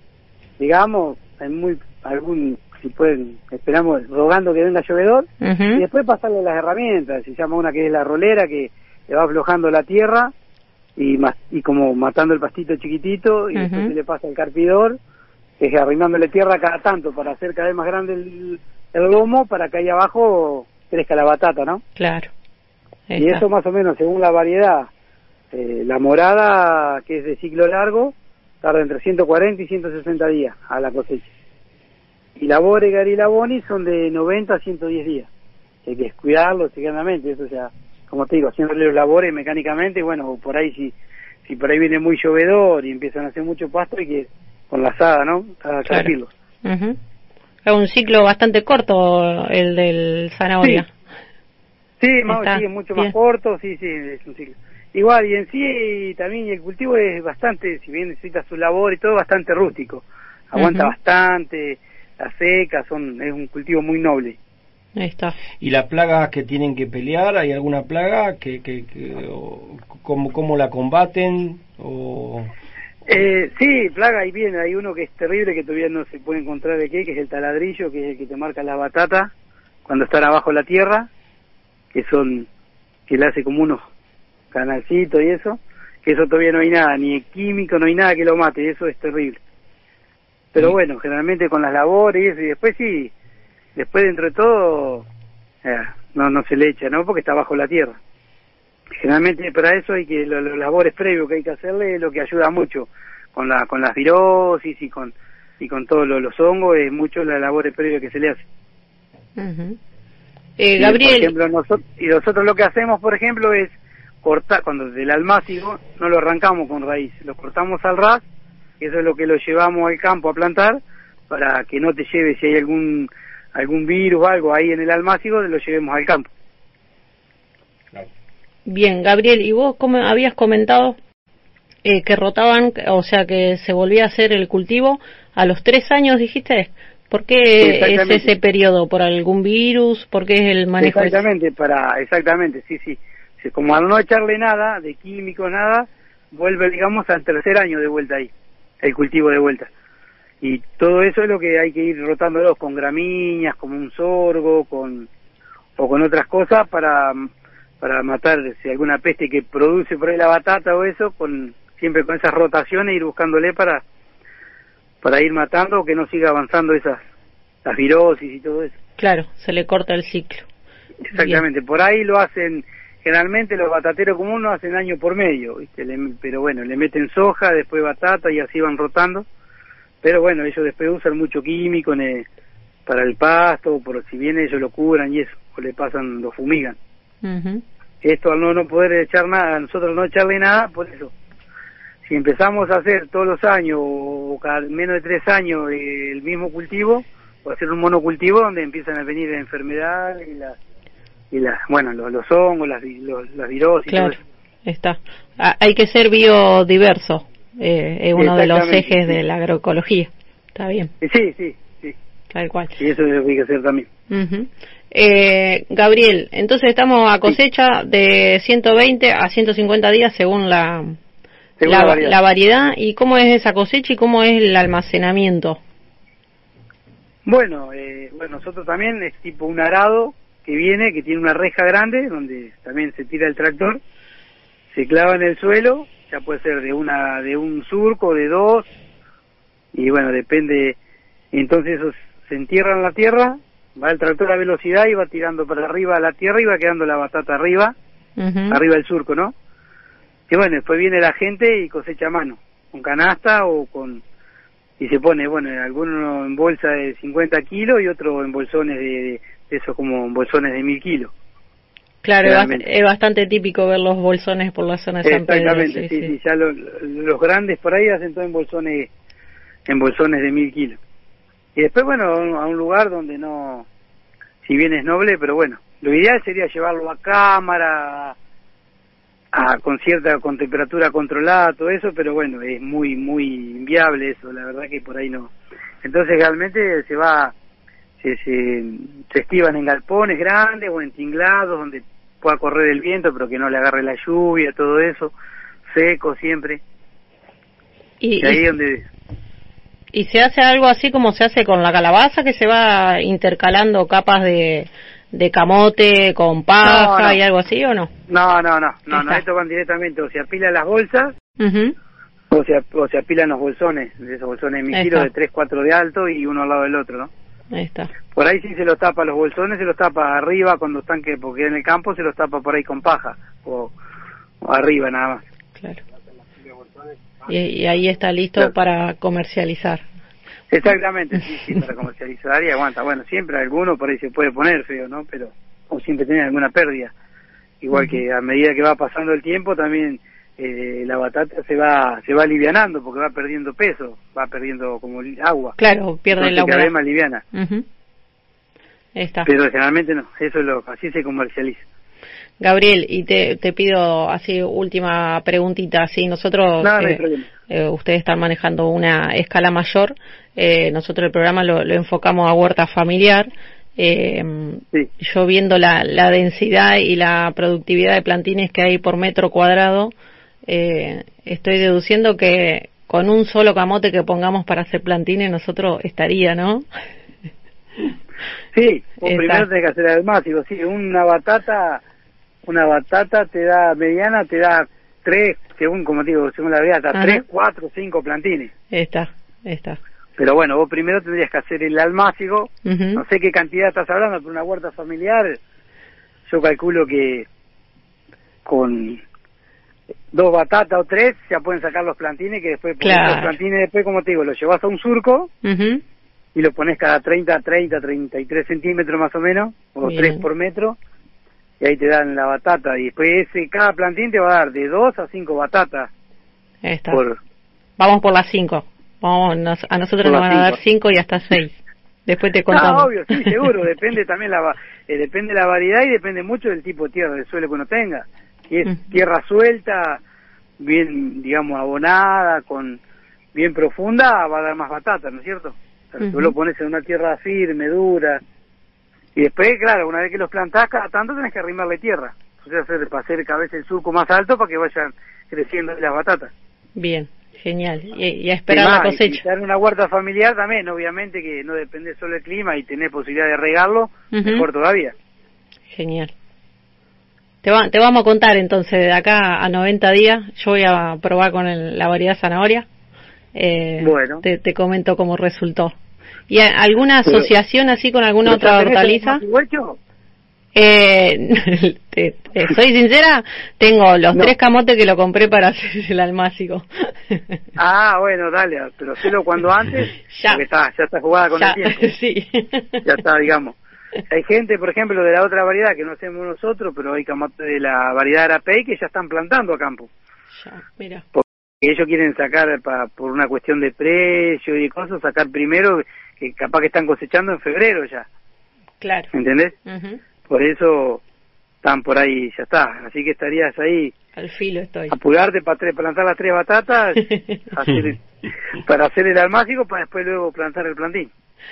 digamos, en muy algún, si pueden, esperamos, rogando que venga llovedor, y después pasarle las herramientas, se llama una que es la rolera, que le va aflojando la tierra, y, y como matando el pastito chiquitito, y después se le pasa el carpidor, es arrimándole tierra cada tanto para hacer cada vez más grande el, el lomo para que ahí abajo crezca la batata, ¿no? Claro. y eso más o menos según la variedad. Eh, la morada, que es de ciclo largo, tarda entre 140 y 160 días a la cosecha. Y la Boregar y la Boni son de 90 a 110 días. Hay que cuidarlo secundamente, eso ya, como te digo, haciéndole los labores mecánicamente, bueno, por ahí si, si por ahí viene muy llovedor y empiezan a hacer mucho pasto, hay que con la asada, ¿no? Cada, claro. Es un ciclo bastante corto el del zanahoria. Sí, sí, es mucho más corto, sí, sí, es un ciclo. Igual, y en sí también el cultivo es bastante, si bien necesita su labor y todo, bastante rústico. Aguanta bastante, la seca, son, es un cultivo muy noble. Ahí está. ¿Y la plaga que tienen que pelear? ¿Hay alguna plaga? que, que, cómo, ¿Cómo la combaten? O... Eh, sí, plaga y bien, hay uno que es terrible que todavía no se puede encontrar de qué, que es el taladrillo, que es el que te marca la batata cuando están abajo la tierra, que son, que le hace como unos canalcitos y eso, que eso todavía no hay nada, ni químico, no hay nada que lo mate, eso es terrible. Pero bueno, generalmente con las labores y eso, y después sí, después dentro de todo, eh, no, no se le echa, ¿no? Porque está bajo la tierra. Generalmente para eso hay que los, labores previos que hay que hacerle es lo que ayuda mucho con la con las virosis y con y con todos los, hongos es mucho la labores previas que se le hace. Eh, Gabriel. por ejemplo nosotros y nosotros lo que hacemos por ejemplo es cortar cuando del almácigo no lo arrancamos con raíz lo cortamos al ras eso es lo que lo llevamos al campo a plantar para que no te lleve si hay algún algún virus o algo ahí en el almácigo lo llevemos al campo Bien, Gabriel, ¿y vos cómo habías comentado eh, que rotaban, o sea, que se volvía a hacer el cultivo a los tres años, dijiste? ¿Por qué es ese periodo? ¿Por algún virus? ¿Por qué es el manejo? Exactamente, para, exactamente, sí, sí. Como al no echarle nada, de químico, nada, vuelve, digamos, al tercer año de vuelta ahí, el cultivo de vuelta. Y todo eso es lo que hay que ir rotándolo con gramíneas, como un sorgo, con, o con otras cosas para para matar si alguna peste que produce por ahí la batata o eso, con siempre con esas rotaciones ir buscándole para para ir matando que no siga avanzando esas las virosis y todo eso. Claro, se le corta el ciclo. Exactamente, por ahí lo hacen generalmente los batateros comunes hacen año por medio, ¿viste? pero bueno, le meten soja, después batata y así van rotando. Pero bueno, ellos después usan mucho químico para el pasto, por si bien ellos lo curan y eso, o le pasan, lo fumigan. Esto al no, no poder echar nada, nosotros no echarle nada, por eso. Si empezamos a hacer todos los años o cada menos de tres años el mismo cultivo, o hacer un monocultivo donde empiezan a venir enfermedades y las y las bueno los, hongos las los, las virosis claro, está. Hay que ser biodiverso eh, es uno de los ejes de la agroecología. Está bien. Sí sí sí. Tal cual. Y eso es lo que hay que hacer también. Eh, Gabriel, entonces estamos a cosecha de 120 a 150 días según la, la, variedad. ¿Y cómo es esa cosecha y cómo es el almacenamiento? Bueno, eh, bueno, nosotros también es tipo un arado que viene, que tiene una reja grande, donde también se tira el tractor, se clava en el suelo, ya puede ser de una de un surco, de dos, y bueno, depende, entonces eso se entierra en la tierra va el tractor a velocidad y va tirando para arriba la tierra y va quedando la batata arriba, arriba del surco, ¿no? Y bueno, después viene la gente y cosecha a mano, con canasta o con y se pone, bueno, alguno en bolsa de 50 kilos y otro en bolsones de, de, esos como bolsones de 1000 kilos. Claro, es bastante típico ver los bolsones por la zona de San Pedro. Exactamente, sí, sí, ya los grandes por ahí hacen todo en bolsones, en bolsones de 1000 kilos. Y después, bueno, a un lugar donde no, si bien es noble, pero bueno, lo ideal sería llevarlo a cámara, a, con cierta, con temperatura controlada, todo eso, pero bueno, es muy, muy inviable eso, la verdad que por ahí no. Entonces realmente se va, se, se, se estivan en galpones grandes o en tinglados donde pueda correr el viento, pero que no le agarre la lluvia, todo eso, seco siempre. Y, ahí donde ¿Y se hace algo así como se hace con la calabaza, que se va intercalando capas de, de camote con paja y algo así o no? No, no, no, no, no, esto van directamente, o se apilan las bolsas, o, se, o se apilan los bolsones, de esos bolsones de mi kilo de 3, 4 de alto y uno al lado del otro, ¿no? Ahí está. Por ahí sí se los tapa los bolsones, se los tapa arriba cuando están que, porque en el campo se los tapa por ahí con paja, o, arriba nada más. Claro. Y, ahí está listo para comercializar. Exactamente, sí, sí, para comercializar y aguanta. Bueno, siempre alguno por ahí se puede poner feo, ¿no? Pero, o siempre tiene alguna pérdida. Igual que a medida que va pasando el tiempo también eh, la batata se va se va alivianando porque va perdiendo peso, va perdiendo como agua. Claro, pierde la humedad. más liviana. Está. Pero generalmente no, eso es lo así se comercializa. Gabriel, y te, te pido así última preguntita, si nosotros, eh, eh, ustedes están manejando una escala mayor, eh, nosotros el programa lo, enfocamos a huerta familiar, eh, yo viendo la, la, densidad y la productividad de plantines que hay por metro cuadrado, eh, estoy deduciendo que con un solo camote que pongamos para hacer plantines nosotros estaría, ¿no? Sí, primero tenés que hacer el máximo, sí, una batata una batata te da mediana, te da tres, según como digo, según la vida, tres, cuatro, cinco plantines. Está, está. Pero bueno, vos primero tendrías que hacer el almácigo, no sé qué cantidad estás hablando, pero una huerta familiar, yo calculo que con dos batatas o tres ya pueden sacar los plantines, que después claro. los plantines después, como te digo, los llevas a un surco y lo pones cada 30, 30, 33 centímetros más o menos, o tres por metro, y ahí te dan la batata y después ese, cada plantín te va a dar de dos a cinco batatas. Está. Vamos por las cinco. Vamos, a nosotros nos van a dar cinco y hasta seis. Después te contamos. Ah, obvio, sí, seguro. depende también la eh, depende la variedad y depende mucho del tipo de tierra, del suelo que uno tenga. Si es tierra suelta, bien, digamos, abonada, con bien profunda, va a dar más batata, ¿no es cierto? tú lo pones en una tierra firme, dura, y después, claro, una vez que los plantás, cada tanto tenés que arrimarle tierra. O sea, hacer, para hacer cada vez el surco más alto para que vayan creciendo las batatas. Bien, genial. Y, a esperar la cosecha. Y una huerta familiar también, obviamente que no depende solo del clima y tener posibilidad de regarlo, mejor todavía. Genial. Te, va, te vamos a contar entonces, de acá a 90 días, yo voy a probar con la variedad zanahoria. Eh, bueno. Te, te comento cómo resultó. ¿Y alguna asociación así con alguna otra hortaliza? Eh, soy sincera, tengo los tres camotes que lo compré para hacer el almácigo. ah, bueno, dale, pero hacelo cuando antes, ya. porque está, ya está jugada con el tiempo. Sí. Ya está, digamos. Hay gente, por ejemplo, de la otra variedad que no hacemos nosotros, pero hay de la variedad Arapey que ya están plantando a campo. Ya, mira. Porque ellos quieren sacar, por una cuestión de precio y cosas, sacar primero que capaz que están cosechando en febrero ya. Claro. ¿Entendés? Por eso están por ahí, ya está. Así que estarías ahí. Al filo estoy. Apurarte para plantar las tres batatas, para hacer el almácigo, para después luego plantar el plantín.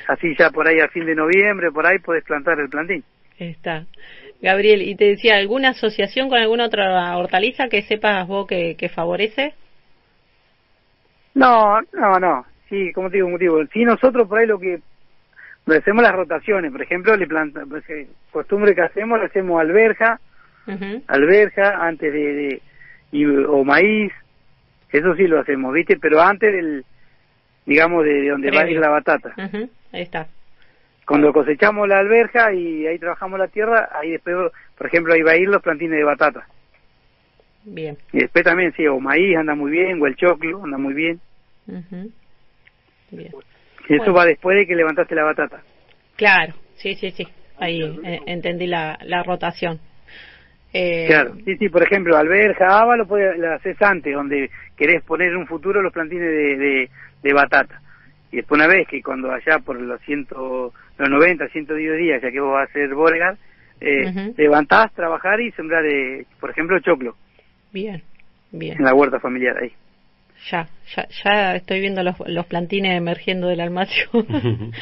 Así ya por ahí a fin de noviembre, por ahí puedes plantar el plantín. Está. Gabriel, y te decía, ¿alguna asociación con alguna otra hortaliza que sepas vos que, que favorece? No, no, no. Sí, como te digo, como digo, sí nosotros por ahí lo que hacemos las rotaciones, por ejemplo, le planta, pues, eh, costumbre que hacemos, le hacemos alberja, alberja antes de, y, o maíz, eso sí lo hacemos, ¿viste? Pero antes del, digamos, de, donde va a ir la batata. Ahí está. Cuando cosechamos la alberja y ahí trabajamos la tierra, ahí después, por ejemplo, ahí va a ir los plantines de batata. Bien. Y después también, sí, o maíz anda muy bien, o el choclo anda muy bien. bien. eso va después de que levantaste la batata. Claro, sí, sí, sí. Ahí eh, entendí la, la rotación. Eh, claro, sí, sí, por ejemplo, alberja, aba lo puedes hacer antes, donde querés poner en un futuro los plantines de, de, batata. Y después una vez que cuando allá por los, ciento, los 90, 110 días, ya que vos vas a hacer Borgar, eh, levantás, trabajar y sembrar, eh, por ejemplo, choclo. Bien, bien. En la huerta familiar ahí. Ya, ya, ya estoy viendo los, los plantines emergiendo del almacén.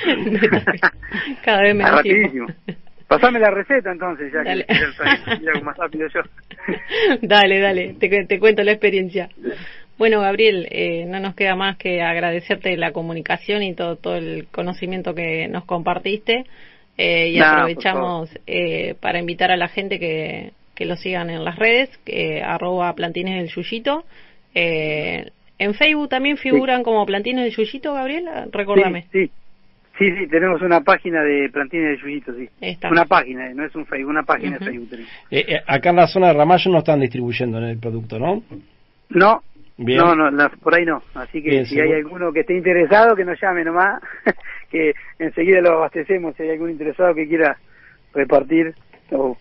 Cada vez me rapidísimo. Pasame la receta entonces, ya dale. que más rápido yo. dale, dale, te, te, cuento la experiencia. Bueno, Gabriel, eh, no nos queda más que agradecerte la comunicación y todo, todo el conocimiento que nos compartiste. Eh, y aprovechamos eh, para invitar a la gente que, que lo sigan en las redes, que arroba plantines del Yuyito. Eh, en Facebook también figuran como plantines del Yuyito, Gabriel, recordame. sí. Sí, sí, tenemos una página de plantines de Yuyito, sí. Una página, no es un Facebook, una página de Facebook. Eh, eh, acá en la zona de Ramallo no están distribuyendo en el producto, ¿no? No, no, no, por ahí no. Así que si hay alguno que esté interesado, que nos llame nomás, que enseguida lo abastecemos. Si hay algún interesado que quiera repartir, no,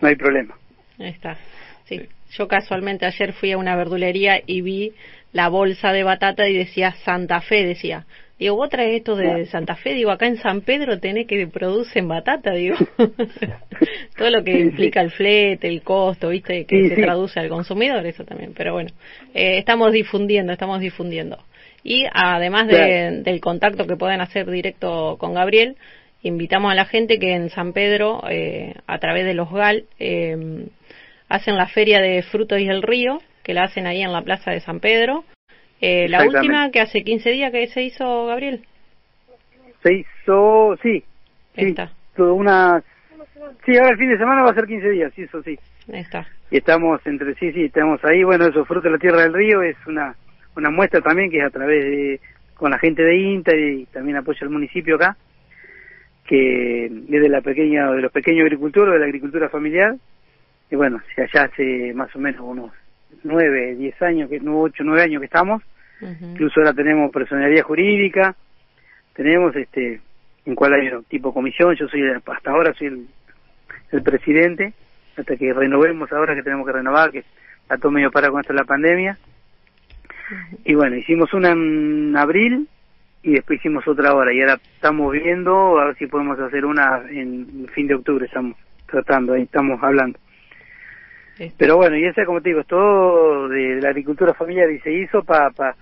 no hay problema. Ahí está. Sí. Yo casualmente ayer fui a una verdulería y vi la bolsa de batata y decía Santa Fe, decía. Digo, vos traes esto de Santa Fe, digo, acá en San Pedro tenés que producen batata, digo. Todo lo que implica el flete, el costo, viste, que se traduce al consumidor, eso también. Pero bueno, eh, estamos difundiendo, estamos difundiendo. Y además del contacto que pueden hacer directo con Gabriel, invitamos a la gente que en San Pedro, eh, a través de los GAL, eh, hacen la feria de frutos y el río, que la hacen ahí en la plaza de San Pedro eh, la última que hace 15 días que se hizo, Gabriel. Se hizo, sí. Está. una... Sí, ahora el fin de semana va a ser 15 días, sí, eso sí. Está. Y estamos entre sí, sí, estamos ahí. Bueno, eso, Fruto de la Tierra del Río, es una, una muestra también que es a través de, con la gente de INTA y también apoya el municipio acá, que es de, la pequeña, de los pequeños agricultores, de la agricultura familiar. Y bueno, si allá hace más o menos unos nueve, diez años, que ocho, nueve años que estamos. Incluso ahora tenemos personalidad jurídica, tenemos este, en cual hay tipo comisión, yo soy, hasta ahora soy el, el presidente, hasta que renovemos ahora que tenemos que renovar, que está todo medio para con esto de la pandemia. Y bueno, hicimos una en abril y después hicimos otra ahora y ahora estamos viendo a ver si podemos hacer una en fin de octubre, estamos tratando, ahí estamos hablando. Pero bueno, y ese, como te digo, es todo de, la agricultura familiar y se hizo para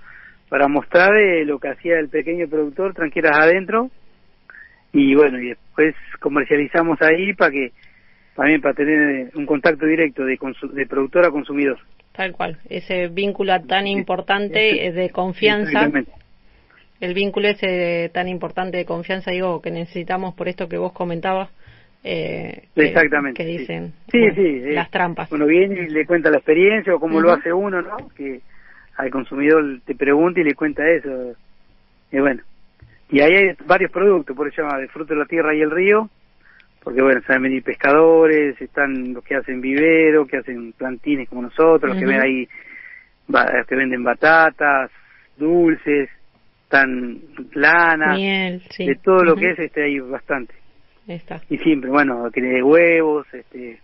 para mostrar eh, lo que hacía el pequeño productor, tranquilas adentro. Y bueno, y después comercializamos ahí para que también para tener un contacto directo de, de productor a consumidor. Tal cual, ese vínculo tan importante de confianza. El vínculo ese tan importante de confianza, digo, que necesitamos por esto que vos comentabas, eh, Exactamente. Que dicen sí, sí, las trampas. Uno viene y le cuenta la experiencia o cómo lo hace uno, ¿no? Que al consumidor te pregunta y le cuenta eso. Y bueno, y ahí hay varios productos, por eso se llama de fruto de la tierra y el río, porque bueno, saben venir pescadores, están los que hacen vivero, que hacen plantines como nosotros, los que ven ahí, que venden batatas, dulces, están lana, de todo lo que es, este hay bastante. Y siempre, bueno, tiene huevos, este,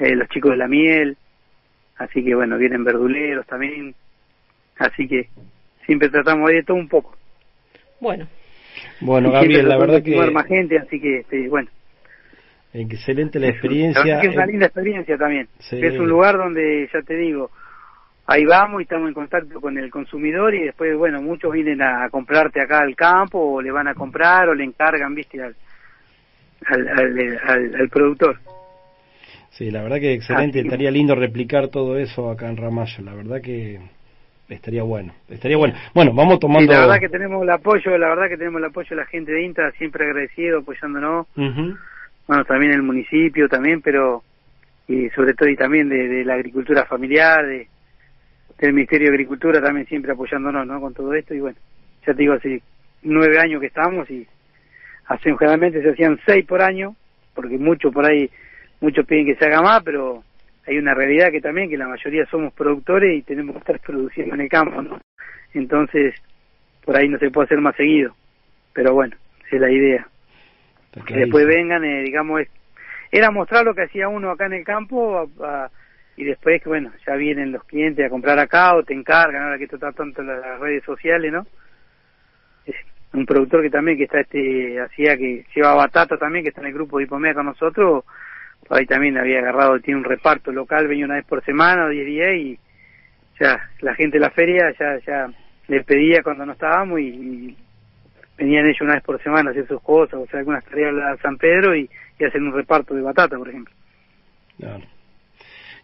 eh, los chicos de la miel, así que bueno, vienen verduleros también, así que siempre tratamos de todo un poco. Bueno. Bueno, Gabriel, la verdad que... más gente, así que, este, bueno. Excelente la experiencia. es una linda experiencia también. Es un lugar donde, ya te digo, ahí vamos y estamos en contacto con el consumidor y después, bueno, muchos vienen a comprarte acá al campo o le van a comprar o le encargan, viste, al, al, al, productor. Sí, la verdad que excelente, estaría lindo replicar todo eso acá en Ramallo, la verdad que estaría bueno, estaría bueno. Bueno, vamos tomando... la verdad que tenemos el apoyo, la verdad que tenemos el apoyo de la gente de INTA, siempre agradecido, apoyándonos. Bueno, también el municipio también, pero y sobre todo y también de, la agricultura familiar, de, del Ministerio de Agricultura también siempre apoyándonos, ¿no? Con todo esto y bueno, ya te digo, hace nueve años que estamos y hacen generalmente se hacían seis por año, porque mucho por ahí, muchos piden que se haga más, pero hay una realidad que también, que la mayoría somos productores y tenemos que estar produciendo en el campo, ¿no? Entonces, por ahí no se puede hacer más seguido. Pero bueno, esa es la idea. Que después vengan, eh, digamos, era mostrar lo que hacía uno acá en el campo y después que, bueno, ya vienen los clientes a comprar acá o te encargan, ahora que esto está tanto en las redes sociales, ¿no? Un productor que también que está este, hacía que lleva batata también, que está en el grupo de Hipomea con nosotros, por ahí también había agarrado, tiene un reparto local, venía una vez por semana o 10 días y ya la gente de la feria ya, ya le pedía cuando no estábamos y venían ellos una vez por semana a hacer sus cosas, o sea, algunas tareas a San Pedro y, y hacen un reparto de batata, por ejemplo. Claro.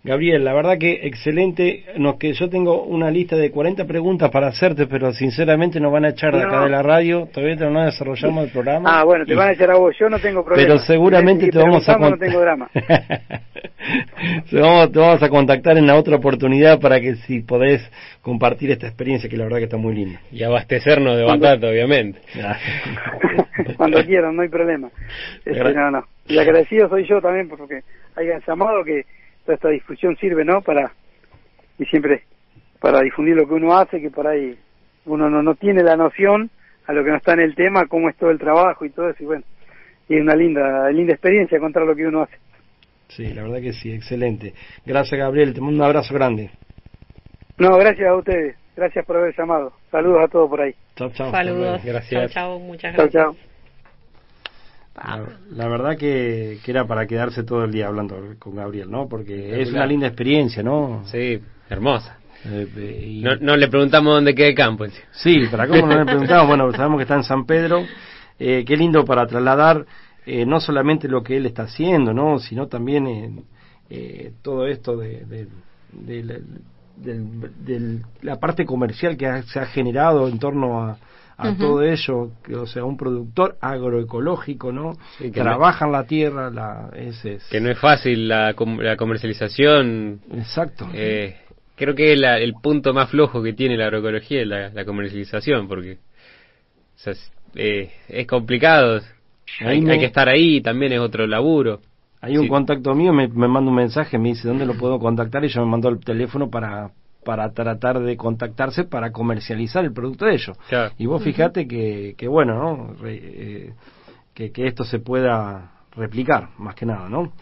Gabriel, la verdad que excelente. No, que yo tengo una lista de 40 preguntas para hacerte, pero sinceramente nos van a echar de acá de la radio. Todavía no desarrollamos el programa. Ah, bueno, te van a echar a vos. Yo no tengo problema. Pero seguramente te vamos a no tengo drama. te, vamos, te vamos a contactar en la otra oportunidad para que si podés compartir esta experiencia que la verdad que está muy linda. Y abastecernos de batata, obviamente. Cuando quieran, no hay problema. Este, no, no. Y agradecido soy yo también porque hayan llamado que esta difusión sirve, ¿no? Para, y siempre para difundir lo que uno hace, que por ahí uno no, no tiene la noción a lo que no está en el tema, cómo es todo el trabajo y todo eso, y bueno, y es una linda, linda experiencia contar lo que uno hace. Sí, la verdad que sí, excelente. Gracias Gabriel, te mando un abrazo grande. No, gracias a ustedes, gracias por haber llamado. Saludos a todos por ahí. Chao, chao. Saludos. Gracias. Chao, chao, muchas gracias. Chao, chao. La, verdad que, que, era para quedarse todo el día hablando con Gabriel, ¿no? Porque es una linda experiencia, ¿no? Sí, hermosa. Eh, no, no, le preguntamos dónde queda el campo. Sí, para cómo no le preguntamos, bueno, sabemos que está en San Pedro. Eh, qué lindo para trasladar eh, no solamente lo que él está haciendo, ¿no? Sino también eh, todo esto de, de, de, la parte comercial que se ha generado en torno a, a todo ello, que, o sea, un productor agroecológico, ¿no? que trabaja en la tierra, la, ese que no es fácil la, la comercialización. Exacto. Eh, creo que el punto más flojo que tiene la agroecología es la, comercialización, porque eh, es complicado. Hay, hay, que estar ahí, también es otro laburo. Hay un contacto mío, me, me manda un mensaje, me dice dónde lo puedo contactar y yo me mandó el teléfono para para tratar de contactarse para comercializar el producto de ellos. Y vos fijate que, que bueno, ¿no? Eh, que, que esto se pueda replicar, más que nada, ¿no?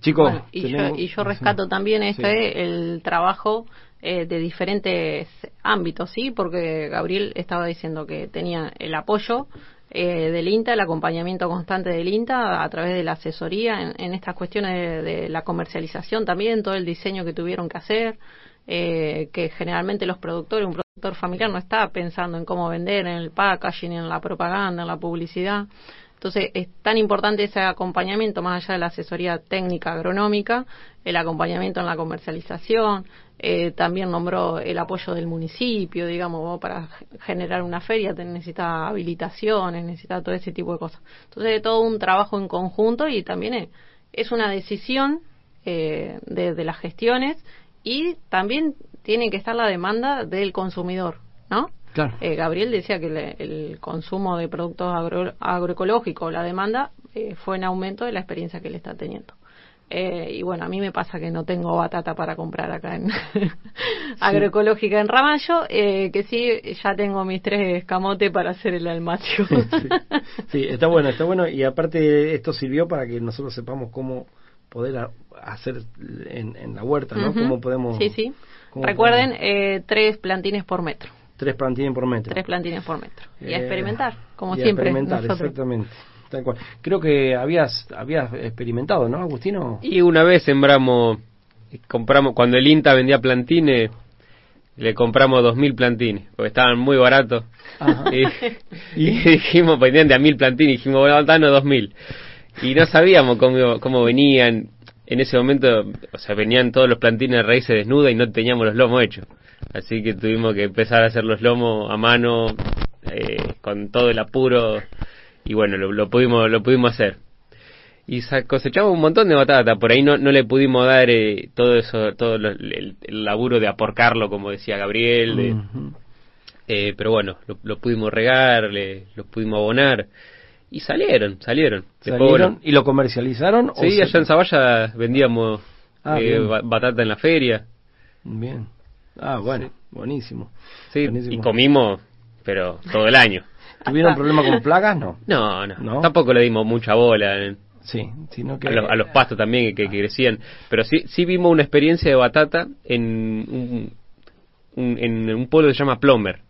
Chicos, y, yo, y, yo, rescato también este el trabajo eh, de diferentes ámbitos, ¿sí? Porque Gabriel estaba diciendo que tenía el apoyo eh, del INTA, el acompañamiento constante del INTA a través de la asesoría en, estas cuestiones de, la comercialización también, todo el diseño que tuvieron que hacer, eh, que generalmente los productores, un productor familiar no está pensando en cómo vender, en el packaging, en la propaganda, en la publicidad. Entonces es tan importante ese acompañamiento, más allá de la asesoría técnica agronómica, el acompañamiento en la comercialización, eh, también nombró el apoyo del municipio, digamos, para generar una feria necesita habilitaciones, necesita todo ese tipo de cosas. Entonces todo un trabajo en conjunto y también es, una decisión eh, de las gestiones y también tiene que estar la demanda del consumidor, ¿no? Claro. Eh, Gabriel decía que el consumo de productos agroecológicos, la demanda, eh, fue en aumento de la experiencia que él está teniendo. Eh, y bueno, a mí me pasa que no tengo batata para comprar acá en agroecológica en Ramallo, que sí, ya tengo mis tres escamotes para hacer el almacio. sí. está bueno, está bueno. Y aparte esto sirvió para que nosotros sepamos cómo poder hacer en, la huerta, ¿no? ¿Cómo podemos...? Sí, sí. Recuerden, eh, tres plantines por metro. Tres plantines por metro. Tres plantines por metro. Y a experimentar, como siempre. experimentar, exactamente. Creo que habías, habías experimentado, ¿no, Agustino? Y una vez sembramos, compramos, cuando el INTA vendía plantines, le compramos dos mil plantines, porque estaban muy baratos. Y, dijimos, pendiente a mil plantines, dijimos, bueno, danos dos mil y no sabíamos cómo, cómo venían. En ese momento, o sea, venían todos los plantines de raíces desnudas y no teníamos los lomos hechos. Así que tuvimos que empezar a hacer los lomos a mano, eh, con todo el apuro, y bueno, lo, pudimos lo pudimos hacer. Y cosechamos un montón de batata, por ahí no, no le pudimos dar eh, todo eso, todo el, laburo de aporcarlo, como decía Gabriel, eh, pero bueno, lo, pudimos regar, le, lo pudimos abonar y salieron, salieron. ¿Y lo comercializaron? Sí, allá en Zavalla vendíamos ah, eh, batata en la feria. Bien. Ah, bueno, buenísimo. Sí, y comimos pero todo el año. ¿Tuvieron problema con plagas? No. No, no. Tampoco le dimos mucha bola. Sí, sino que... A, los, pastos también que, crecían. Pero sí, sí vimos una experiencia de batata en un, en un pueblo que se llama Plomer.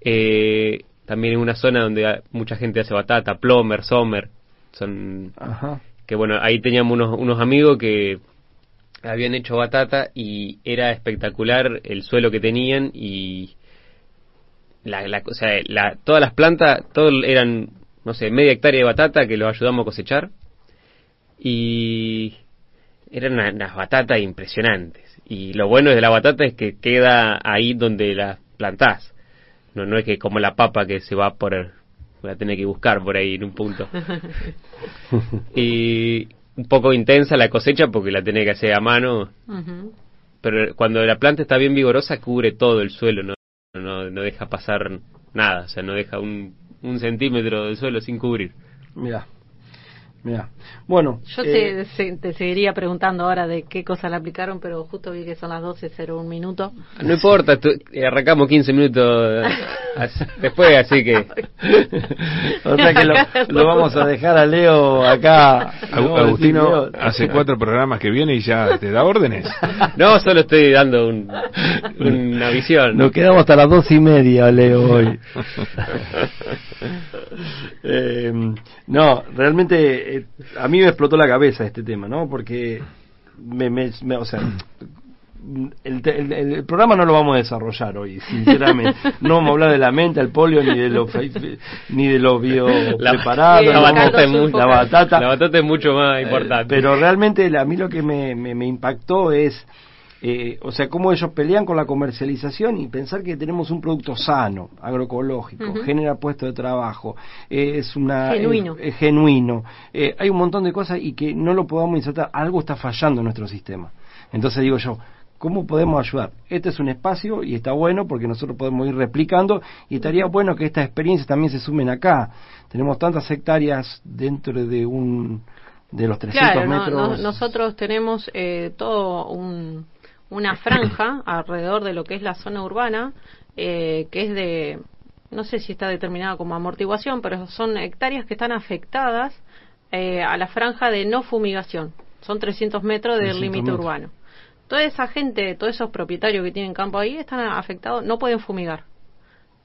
eh, también en una zona donde mucha gente hace batata, Plomer, Sommer. Son... Que bueno, ahí teníamos unos, unos amigos que habían hecho batata y era espectacular el suelo que tenían y la, la, o sea, la, todas las plantas, todo eran, no sé, media hectárea de batata que los ayudamos a cosechar y eran unas, batatas impresionantes. Y lo bueno de la batata es que queda ahí donde la plantás. No, no es que como la papa que se va por la tiene que buscar por ahí en un punto. y un poco intensa la cosecha porque la tiene que hacer a mano. Pero cuando la planta está bien vigorosa cubre todo el suelo, no, no, no deja pasar nada, o sea, no deja un, un centímetro del suelo sin cubrir. Mira. Mira, bueno. Yo te, eh, te, seguiría preguntando ahora de qué cosa le aplicaron, pero justo vi que son las 12.01 minuto. No importa, eh, arrancamos 15 minutos después, así que. o sea que lo, vamos a dejar a Leo acá. Agustino hace cuatro programas que viene y ya te da órdenes. no, solo estoy dando un, una visión. Nos quedamos hasta las dos y media, Leo, hoy. Eh, no, realmente eh, a mí me explotó la cabeza este tema, ¿no? Porque me, me, o sea, el, el, programa no lo vamos a desarrollar hoy, sinceramente. No vamos a hablar de la mente, el polio, ni de los ni de los biopreparados. La, la, batata es la, batata. La batata es mucho más eh, importante. pero realmente a mí lo que me, me, me impactó es eh, o sea, cómo ellos pelean con la comercialización y pensar que tenemos un producto sano, agroecológico, genera puestos de trabajo, eh, es una genuino, eh, genuino. hay un montón de cosas y que no lo podamos insertar, algo está fallando en nuestro sistema. Entonces digo yo, ¿cómo podemos ayudar? Este es un espacio y está bueno porque nosotros podemos ir replicando y estaría bueno que estas experiencias también se sumen acá. Tenemos tantas hectáreas dentro de un de los 300 metros. nosotros tenemos todo un una franja alrededor de lo que es la zona urbana, eh, que es de, no sé si está determinada como amortiguación, pero son hectáreas que están afectadas eh, a la franja de no fumigación. Son 300 metros del límite urbano. Toda esa gente, todos esos propietarios que tienen campo ahí están afectados, no pueden fumigar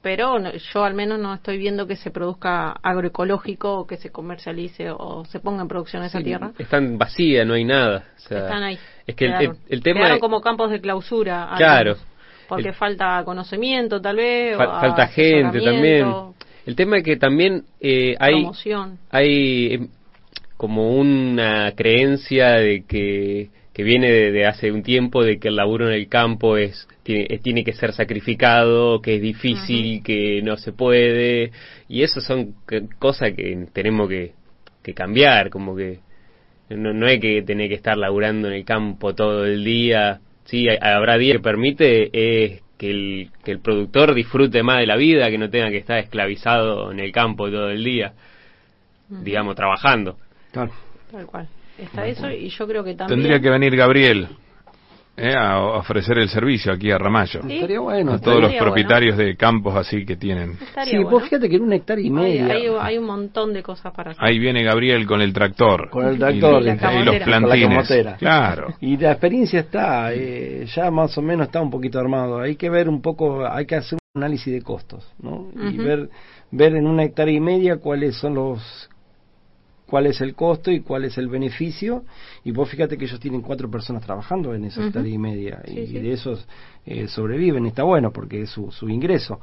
pero yo al menos no estoy viendo que se produzca agroecológico o que se comercialice o se ponga en producción esa tierra. Están vacías, no hay nada. están ahí. Es que el, el, tema quedaron como campos de clausura. Claro. porque falta conocimiento tal vez. falta gente también. El tema es que también eh, hay, hay eh, como una creencia de que que viene de, hace un tiempo de que el laburo en el campo es tiene, tiene que ser sacrificado, que es difícil, que no se puede, y eso son cosas que tenemos que, que cambiar, como que no, no hay que tener que estar laburando en el campo todo el día, sí, habrá días que permite es que el, que el productor disfrute más de la vida, que no tenga que estar esclavizado en el campo todo el día, digamos, trabajando. Tal cual. Está eso y yo creo que también... Tendría que venir Gabriel eh, a ofrecer el servicio aquí a Ramallo. Estaría bueno. A todos los propietarios de campos así que tienen. sí, vos fíjate que en una hectárea y media. Hay, un montón de cosas para hacer. Ahí viene Gabriel con el tractor. Con el tractor. Y, los plantines. claro. Y la experiencia está, eh, ya más o menos está un poquito armado. Hay que ver un poco, hay que hacer un análisis de costos, ¿no? Y ver, ver en una hectárea y media cuáles son los cuál es el costo y cuál es el beneficio. Y vos fíjate que ellos tienen cuatro personas trabajando en esa uh y media y de esos eh, sobreviven. Está bueno porque es su, su ingreso.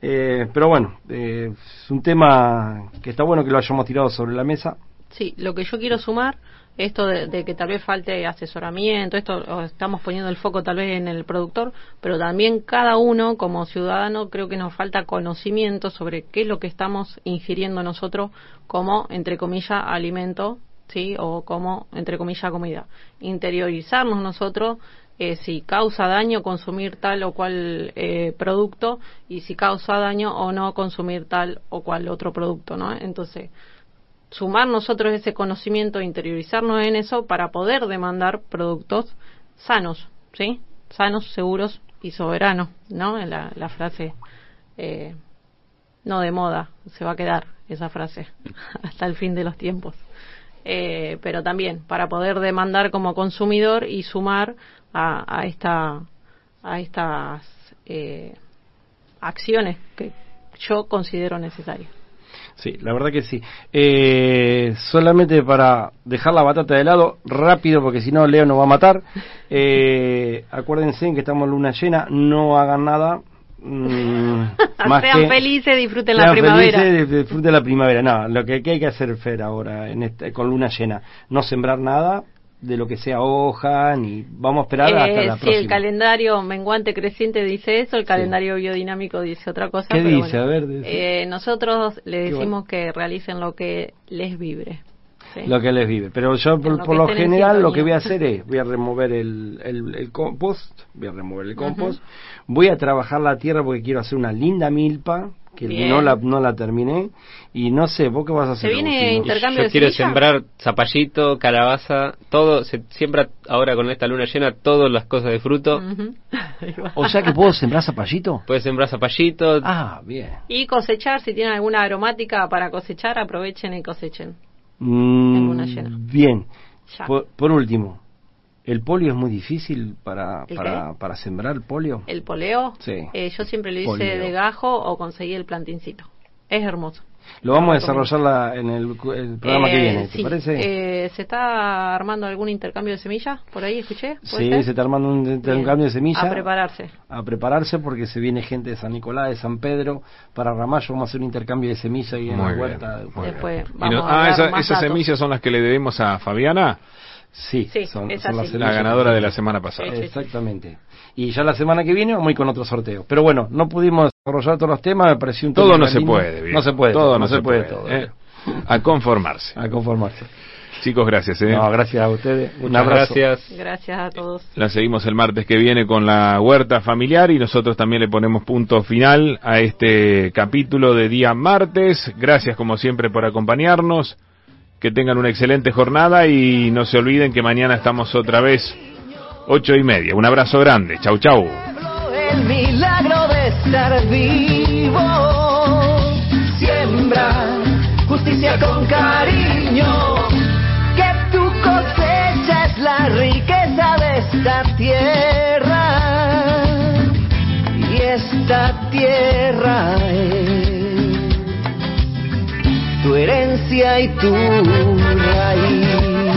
Eh, pero bueno, eh, es un tema que está bueno que lo hayamos tirado sobre la mesa. Sí, lo que yo quiero sumar esto de, que tal vez falte asesoramiento, esto estamos poniendo el foco tal vez en el productor, pero también cada uno como ciudadano creo que nos falta conocimiento sobre qué es lo que estamos ingiriendo nosotros como, entre comillas, alimento, ¿sí? O como, entre comillas, comida. Interiorizarnos nosotros eh, si causa daño consumir tal o cual eh, producto y si causa daño o no consumir tal o cual otro producto, ¿no? Entonces, sumar nosotros ese conocimiento, interiorizarnos en eso para poder demandar productos sanos, ¿sí? Sanos, seguros y soberanos, ¿no? La, la frase eh, no de moda, se va a quedar esa frase hasta el fin de los tiempos. Eh, pero también para poder demandar como consumidor y sumar a, a esta a estas eh, acciones que yo considero necesarias. Sí, la verdad que sí. Eh, solamente para dejar la batata de lado, rápido, porque si no Leo nos va a matar. Eh, acuérdense que estamos en luna llena, no hagan nada. Mm, sean felices, disfruten la primavera. Felices, disfruten la primavera. No, lo que, hay que hacer, Fer, ahora, en este, con luna llena, no sembrar nada, de lo que sea hoja, ni vamos a esperar hasta eh, la sí, el calendario menguante creciente dice eso, el calendario biodinámico dice otra cosa. ¿Qué dice? a ver. Eh, nosotros le decimos que realicen lo que les vibre. Lo que les vive. Pero yo, por lo, general, lo que voy a hacer es, voy a remover el, el, compost, voy a remover el compost, voy a trabajar la tierra porque quiero hacer una linda milpa, que no la, no la terminé, y no sé, ¿vos qué vas a hacer? ¿Se viene intercambio Yo quiero sembrar zapallito, calabaza, todo, se siembra ahora con esta luna llena todas las cosas de fruto. o sea que puedo sembrar zapallito. Puedes sembrar zapallito. Ah, bien. Y cosechar, si tienen alguna aromática para cosechar, aprovechen y cosechen. Mm, bien. Por, último, ¿el polio es muy difícil para, para, sembrar el polio? ¿El poleo? Sí. Eh, yo siempre le hice de gajo o conseguí el plantincito. Es hermoso. Lo vamos a desarrollar en el, programa que eh, viene, ¿te parece? Eh, ¿Se está armando algún intercambio de semillas? Por ahí escuché. Sí, se está armando un intercambio de semillas. A prepararse. A prepararse porque se viene gente de San Nicolás, de San Pedro, para Ramallo vamos a hacer un intercambio de semillas y en la huerta. Después ah, esas semillas son las que le debemos a Fabiana. Sí, son, la ganadora de la semana pasada. Exactamente. Y ya la semana que viene vamos a ir con otro sorteo. Pero bueno, no pudimos desarrollar todos los temas, me pareció un Todo no se puede, No se puede. Todo, no, se, puede, todo. ¿eh? A conformarse. A conformarse. Chicos, gracias. ¿eh? No, gracias a ustedes. Un abrazo. Gracias. Gracias a todos. La seguimos el martes que viene con la huerta familiar y nosotros también le ponemos punto final a este capítulo de día martes. Gracias como siempre por acompañarnos. Que tengan una excelente jornada y no se olviden que mañana estamos otra vez ocho y media. Un abrazo grande. Chau, chau. El milagro de estar vivo. Siembra justicia con cariño. Que tu cosecha es la riqueza de esta tierra. Y esta tierra y tu raíz.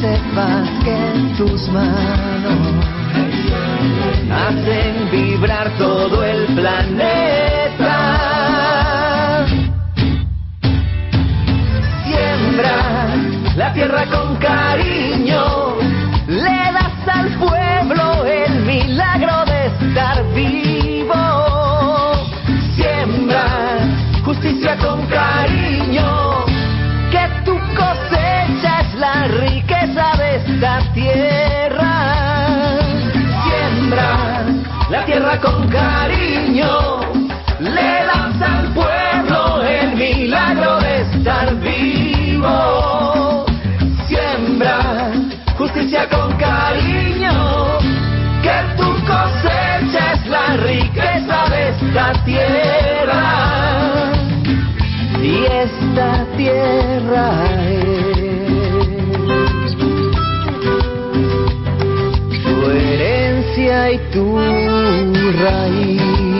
sepas que en tus manos hacen vibrar todo el planeta. Siembra la tierra con cariño, le das al pueblo el milagro de estar vivo. Siembra justicia con cariño, que tu cosecha es la riqueza de esta tierra. Tierra con cariño, le das al pueblo el milagro de estar vivo. Siembra justicia con cariño, que tu cosecha es la riqueza de esta tierra. Y esta tierra es y tu raíz.